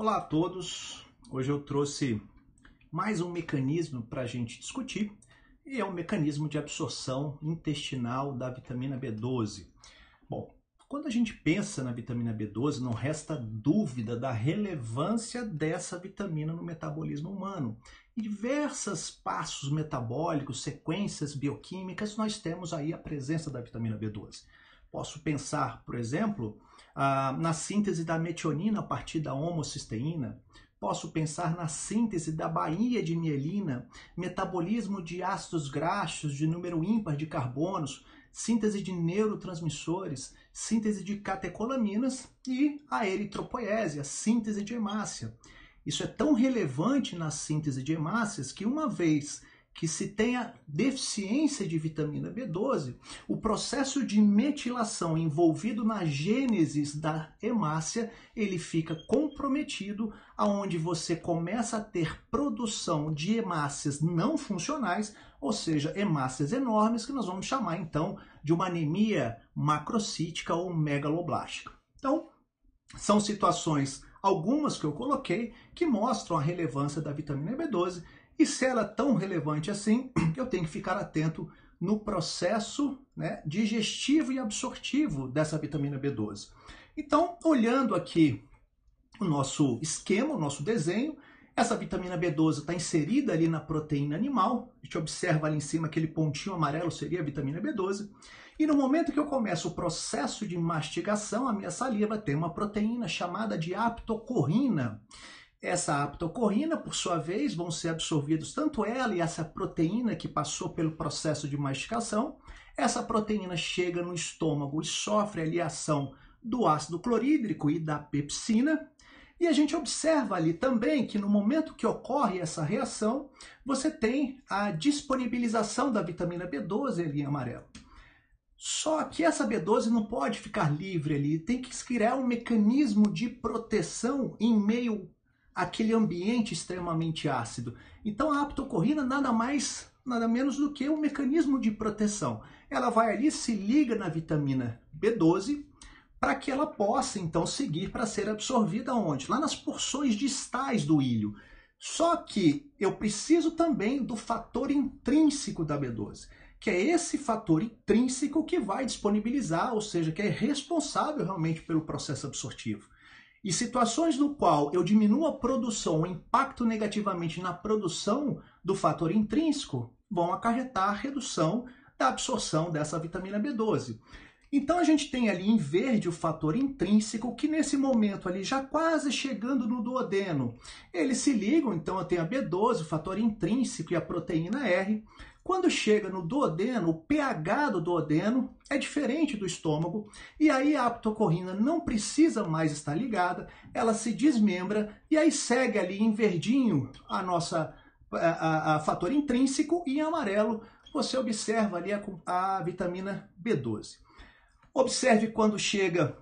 Olá a todos! Hoje eu trouxe mais um mecanismo para a gente discutir e é um mecanismo de absorção intestinal da vitamina B12. Bom, quando a gente pensa na vitamina B12, não resta dúvida da relevância dessa vitamina no metabolismo humano. Em diversos passos metabólicos, sequências bioquímicas, nós temos aí a presença da vitamina B12. Posso pensar, por exemplo, ah, na síntese da metionina a partir da homocisteína. Posso pensar na síntese da baía de mielina, metabolismo de ácidos graxos de número ímpar de carbonos, síntese de neurotransmissores, síntese de catecolaminas e a eritropoese, a síntese de hemácia. Isso é tão relevante na síntese de hemácias que uma vez que se tenha deficiência de vitamina B12, o processo de metilação envolvido na gênese da hemácia, ele fica comprometido, aonde você começa a ter produção de hemácias não funcionais, ou seja, hemácias enormes, que nós vamos chamar então de uma anemia macrocítica ou megaloblástica. Então, são situações algumas que eu coloquei que mostram a relevância da vitamina B12 e se ela é tão relevante assim, eu tenho que ficar atento no processo né, digestivo e absortivo dessa vitamina B12. Então, olhando aqui o nosso esquema, o nosso desenho, essa vitamina B12 está inserida ali na proteína animal. A gente observa ali em cima aquele pontinho amarelo seria a vitamina B12. E no momento que eu começo o processo de mastigação, a minha saliva tem uma proteína chamada de aptocorrina. Essa aptocorrina, por sua vez, vão ser absorvidos tanto ela e essa proteína que passou pelo processo de mastigação. Essa proteína chega no estômago e sofre ali a ação do ácido clorídrico e da pepsina. E a gente observa ali também que no momento que ocorre essa reação, você tem a disponibilização da vitamina B12 ali em amarelo. Só que essa B12 não pode ficar livre ali, tem que criar um mecanismo de proteção em meio aquele ambiente extremamente ácido. Então a aptocorrina nada mais, nada menos do que um mecanismo de proteção. Ela vai ali, se liga na vitamina B12 para que ela possa então seguir para ser absorvida onde? Lá nas porções distais do ilho. Só que eu preciso também do fator intrínseco da B12, que é esse fator intrínseco que vai disponibilizar, ou seja, que é responsável realmente pelo processo absortivo. E situações no qual eu diminuo a produção, o impacto negativamente na produção do fator intrínseco, vão acarretar a redução da absorção dessa vitamina B12. Então a gente tem ali em verde o fator intrínseco, que nesse momento ali já quase chegando no duodeno, eles se ligam, então eu tenho a B12, o fator intrínseco e a proteína R. Quando chega no duodeno, o pH do duodeno é diferente do estômago e aí a aptocorrina não precisa mais estar ligada, ela se desmembra e aí segue ali em verdinho a nossa a, a, a fator intrínseco e em amarelo você observa ali a, a vitamina B12. Observe quando chega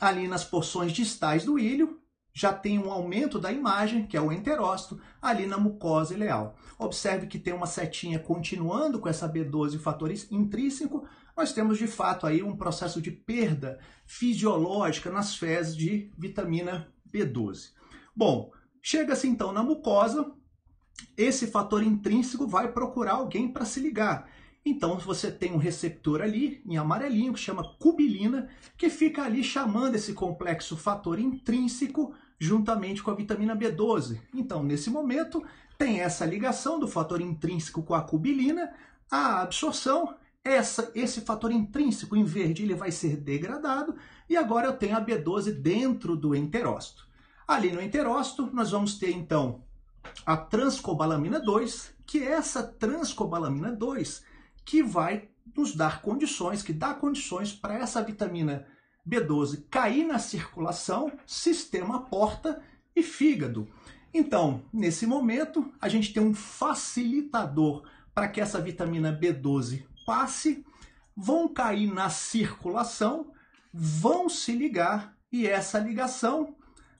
ali nas porções distais do ilho, já tem um aumento da imagem, que é o enterócito, ali na mucosa ileal. Observe que tem uma setinha continuando com essa B12 fator intrínseco, nós temos de fato aí um processo de perda fisiológica nas fezes de vitamina B12. Bom, chega-se então na mucosa, esse fator intrínseco vai procurar alguém para se ligar. Então você tem um receptor ali em amarelinho que chama cubilina, que fica ali chamando esse complexo fator intrínseco juntamente com a vitamina B12. Então, nesse momento, tem essa ligação do fator intrínseco com a cubilina, a absorção, essa, esse fator intrínseco em verde ele vai ser degradado e agora eu tenho a B12 dentro do enterócito. Ali no enterócito, nós vamos ter então a transcobalamina 2, que é essa transcobalamina 2 que vai nos dar condições, que dá condições para essa vitamina B12 cair na circulação, sistema porta e fígado. Então, nesse momento, a gente tem um facilitador para que essa vitamina B12 passe, vão cair na circulação, vão se ligar e essa ligação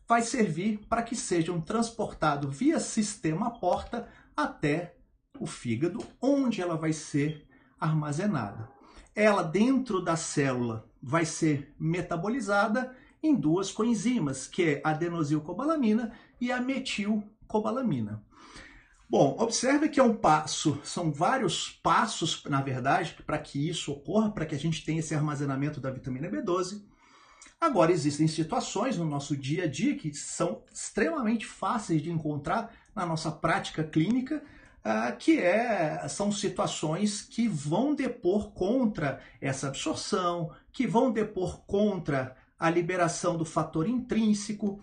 vai servir para que sejam transportados via sistema porta até o fígado, onde ela vai ser armazenada. Ela, dentro da célula, vai ser metabolizada em duas coenzimas, que é a adenosilcobalamina e a metilcobalamina. Bom, observe que é um passo, são vários passos, na verdade, para que isso ocorra, para que a gente tenha esse armazenamento da vitamina B12. Agora, existem situações no nosso dia a dia que são extremamente fáceis de encontrar na nossa prática clínica, que é, são situações que vão depor contra essa absorção, que vão depor contra a liberação do fator intrínseco.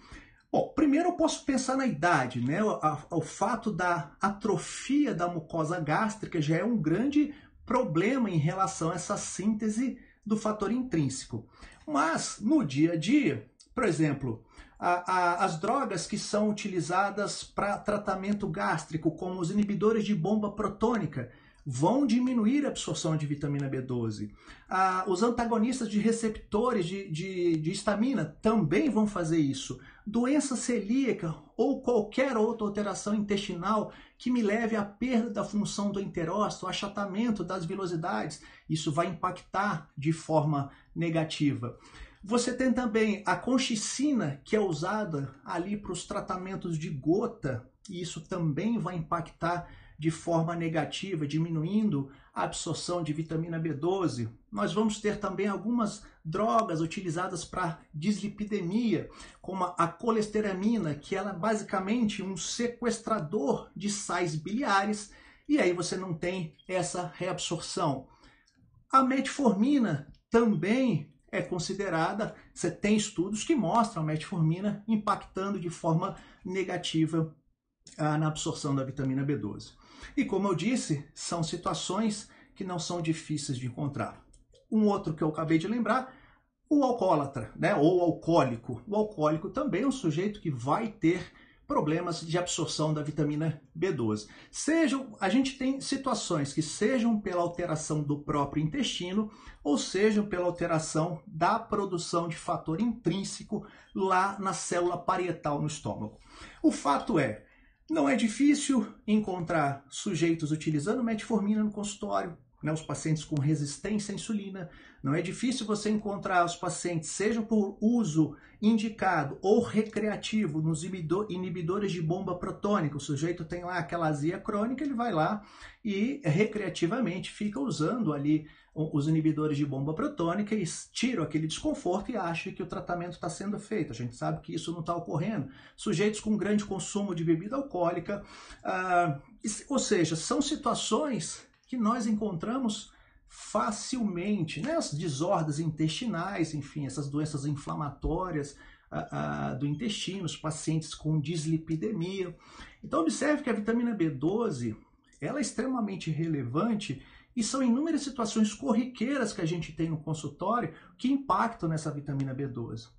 Bom, primeiro eu posso pensar na idade, né? O, a, o fato da atrofia da mucosa gástrica já é um grande problema em relação a essa síntese do fator intrínseco. Mas no dia a dia, por exemplo, a, a, as drogas que são utilizadas para tratamento gástrico, como os inibidores de bomba protônica, vão diminuir a absorção de vitamina B12. Ah, os antagonistas de receptores de histamina também vão fazer isso. Doença celíaca ou qualquer outra alteração intestinal que me leve à perda da função do enterócito, achatamento das vilosidades, isso vai impactar de forma negativa. Você tem também a conchicina, que é usada ali para os tratamentos de gota, e isso também vai impactar de forma negativa, diminuindo a absorção de vitamina B12. Nós vamos ter também algumas drogas utilizadas para dislipidemia, como a colesteramina, que ela é basicamente um sequestrador de sais biliares, e aí você não tem essa reabsorção. A metformina também é considerada, você tem estudos que mostram a metformina impactando de forma negativa ah, na absorção da vitamina B12. E como eu disse, são situações que não são difíceis de encontrar. Um outro que eu acabei de lembrar, o alcoólatra, né? ou alcoólico. O alcoólico também é um sujeito que vai ter problemas de absorção da vitamina B12. Sejam, a gente tem situações que sejam pela alteração do próprio intestino ou sejam pela alteração da produção de fator intrínseco lá na célula parietal no estômago. O fato é, não é difícil encontrar sujeitos utilizando metformina no consultório, né, os pacientes com resistência à insulina. Não é difícil você encontrar os pacientes, seja por uso indicado ou recreativo, nos inibidores de bomba protônica. O sujeito tem lá aquela azia crônica, ele vai lá e recreativamente fica usando ali os inibidores de bomba protônica e tiram aquele desconforto e acham que o tratamento está sendo feito. A gente sabe que isso não está ocorrendo. Sujeitos com grande consumo de bebida alcoólica, ah, ou seja, são situações que nós encontramos facilmente, né? As desordens intestinais, enfim, essas doenças inflamatórias ah, ah, do intestino, os pacientes com dislipidemia. Então observe que a vitamina B12 ela é extremamente relevante e são inúmeras situações corriqueiras que a gente tem no consultório que impactam nessa vitamina B12.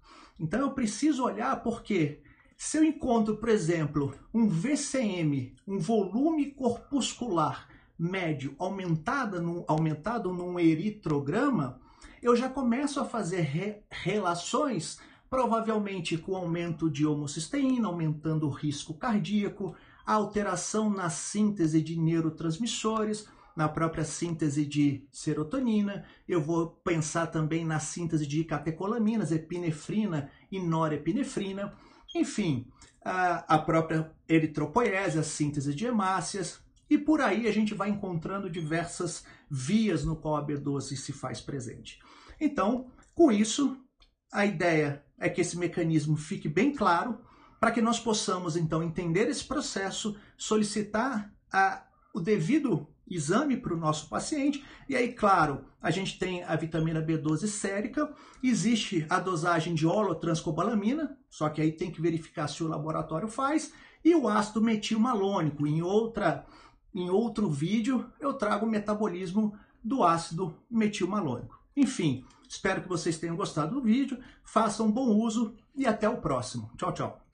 Então eu preciso olhar porque se eu encontro, por exemplo, um VCM, um volume corpuscular médio aumentada num, aumentado num eritrograma, eu já começo a fazer re, relações provavelmente com aumento de homocisteína, aumentando o risco cardíaco, alteração na síntese de neurotransmissores, na própria síntese de serotonina, eu vou pensar também na síntese de catecolaminas, epinefrina e norepinefrina, enfim, a, própria eritropoiese, a síntese de hemácias, e por aí a gente vai encontrando diversas vias no qual a B12 se faz presente. Então, com isso, a ideia é que esse mecanismo fique bem claro para que nós possamos então entender esse processo, solicitar a, o devido exame para o nosso paciente. E aí, claro, a gente tem a vitamina B12 sérica, existe a dosagem de holotranscobalamina, só que aí tem que verificar se o laboratório faz, e o ácido metilmalônico. Em, outra, em outro vídeo eu trago o metabolismo do ácido metilmalônico. Enfim, espero que vocês tenham gostado do vídeo, façam bom uso e até o próximo. Tchau, tchau.